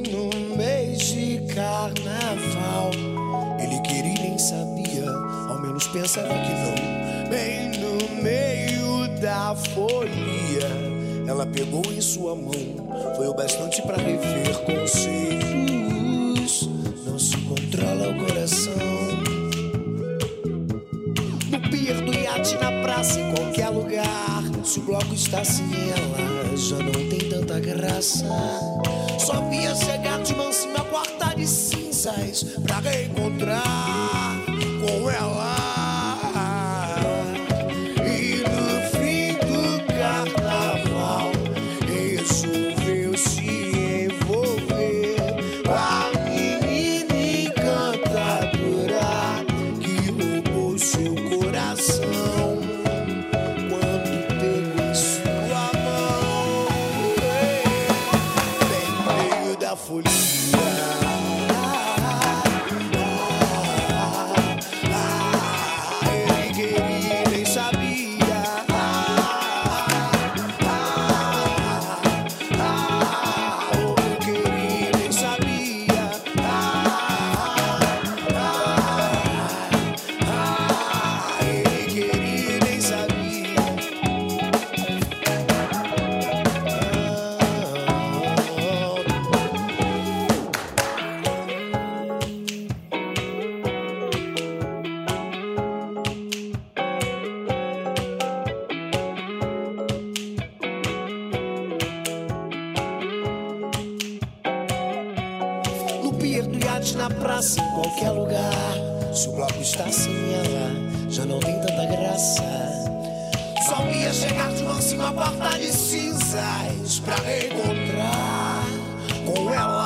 no mês de carnaval. Ele queria e nem sabia, ao menos pensava que não. Bem no meio da folia, ela pegou em sua mão. Foi o bastante para rever conselhos. Não se controla o coração. No pier do iate, na praça, em qualquer lugar. Se o bloco está sem ela já não tem tanta graça. Só via chegar de mansinho a quarta de cinzas pra reencontrar Iate, na praça, em qualquer lugar. Se o bloco está sem ela, já não tem tanta graça. Só ia chegar de mansinho a porta de cinzas pra reencontrar com ela.